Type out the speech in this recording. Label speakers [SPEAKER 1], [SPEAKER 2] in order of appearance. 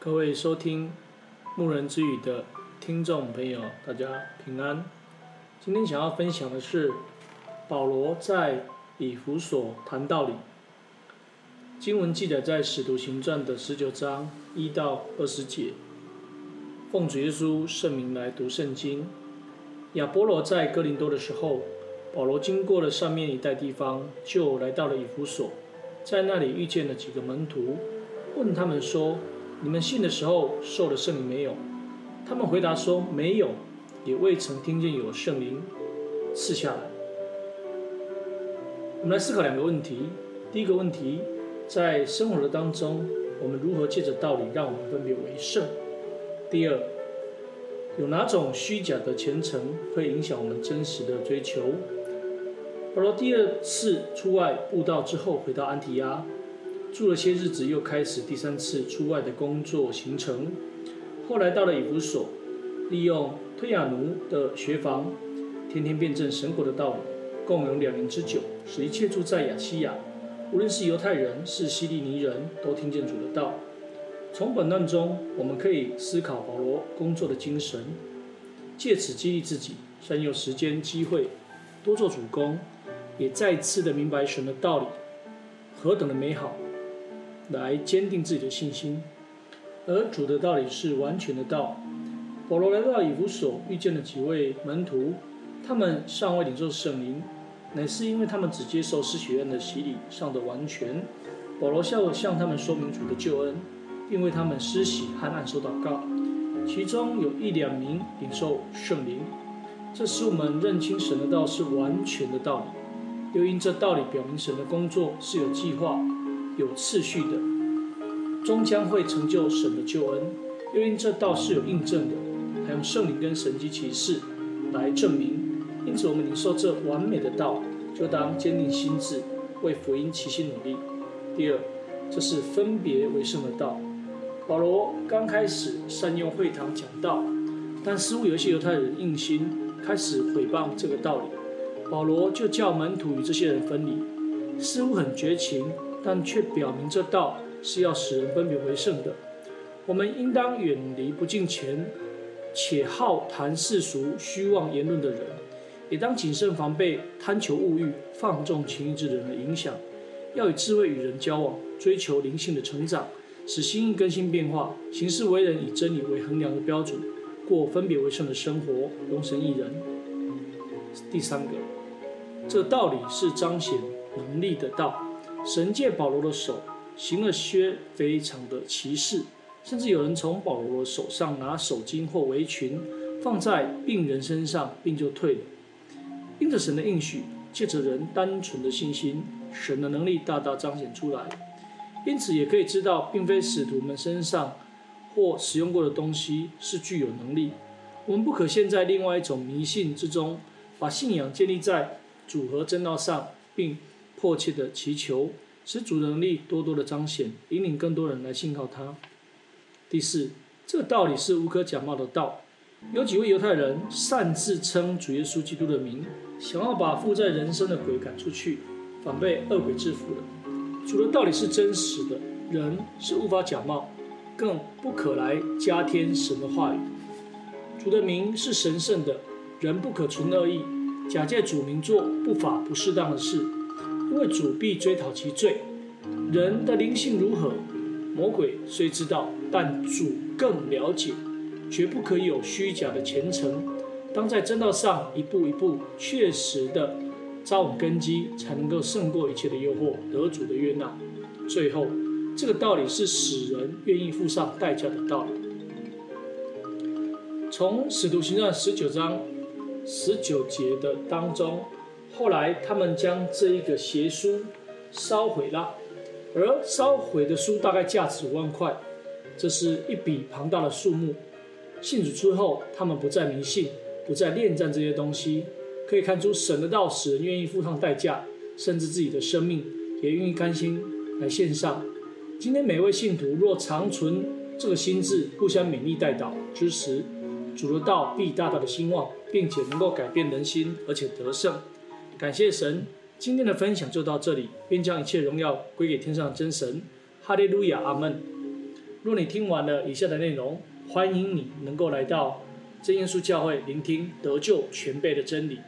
[SPEAKER 1] 各位收听牧人之语的听众朋友，大家平安。今天想要分享的是保罗在以弗所谈道理。经文记载在《使徒行传》的十九章一到二十节。奉主耶稣圣名来读圣经。亚波罗在哥林多的时候，保罗经过了上面一带地方，就来到了以弗所，在那里遇见了几个门徒，问他们说：“你们信的时候受了圣灵没有？”他们回答说：“没有，也未曾听见有圣灵赐下来。”我们来思考两个问题。第一个问题，在生活的当中，我们如何借着道理让我们分别为圣？第二，有哪种虚假的虔诚会影响我们真实的追求？保罗第二次出外布道之后，回到安提阿，住了些日子，又开始第三次出外的工作行程。后来到了以弗所，利用推雅奴的学房，天天辩证神国的道理，共有两年之久，使一切住在亚细亚，无论是犹太人是希利尼人，都听见主的道。从本段中，我们可以思考保罗工作的精神，借此激励自己，善用时间机会，多做主工，也再次的明白神的道理何等的美好，来坚定自己的信心。而主的道理是完全的道。保罗来到以弗所，遇见了几位门徒，他们尚未领受圣灵，乃是因为他们只接受施洗院的洗礼上的完全。保罗向向他们说明主的救恩。并为他们施洗和按手祷告，其中有一两名领受圣灵，这使我们认清神的道是完全的道理。又因这道理表明神的工作是有计划、有次序的，终将会成就神的救恩。又因这道是有印证的，还用圣灵跟神迹奇事来证明。因此，我们领受这完美的道，就当坚定心志，为福音齐心努力。第二，这是分别为圣的道。保罗刚开始善用会堂讲道，但似乎有一些犹太人硬心，开始毁谤这个道理。保罗就叫门徒与这些人分离，似乎很绝情，但却表明这道是要使人分别为圣的。我们应当远离不敬虔且好谈世俗、虚妄言论的人，也当谨慎防备贪求物欲、放纵情欲之人的影响，要以智慧与人交往，追求灵性的成长。使心意更新变化，行事为人以真理为衡量的标准，过分别为圣的生活，荣神一人。第三个，这道理是彰显能力的道。神借保罗的手行了些非常的奇事，甚至有人从保罗手上拿手巾或围裙放在病人身上，病就退了。因着神的应许，借着人单纯的信心，神的能力大大彰显出来。因此，也可以知道，并非使徒们身上或使用过的东西是具有能力。我们不可陷在另外一种迷信之中，把信仰建立在组合正道上，并迫切的祈求，使主的能力多多的彰显，引领更多人来信靠他。第四，这个道理是无可假冒的道。有几位犹太人擅自称主耶稣基督的名，想要把附在人身的鬼赶出去，反被恶鬼制服了。主的道理是真实的，人是无法假冒，更不可来加添神的话语。主的名是神圣的，人不可存恶意，假借主名做不法不适当的事，为主必追讨其罪。人的灵性如何，魔鬼虽知道，但主更了解，绝不可以有虚假的虔诚，当在真道上一步一步确实的。扎稳根基，才能够胜过一切的诱惑，得主的悦纳。最后，这个道理是使人愿意付上代价的道理。从使徒行传十九章十九节的当中，后来他们将这一个邪书烧毁了，而烧毁的书大概价值五万块，这是一笔庞大的数目。信主之后，他们不再迷信，不再恋战这些东西。可以看出，神的道使人愿意付上代价，甚至自己的生命也愿意甘心来献上。今天每位信徒若长存这个心智，互相勉励代祷支持，主的道必大大的兴旺，并且能够改变人心，而且得胜。感谢神，今天的分享就到这里，愿将一切荣耀归给天上真神。哈利路亚，阿门。若你听完了以下的内容，欢迎你能够来到真耶稣教会聆听得救全备的真理。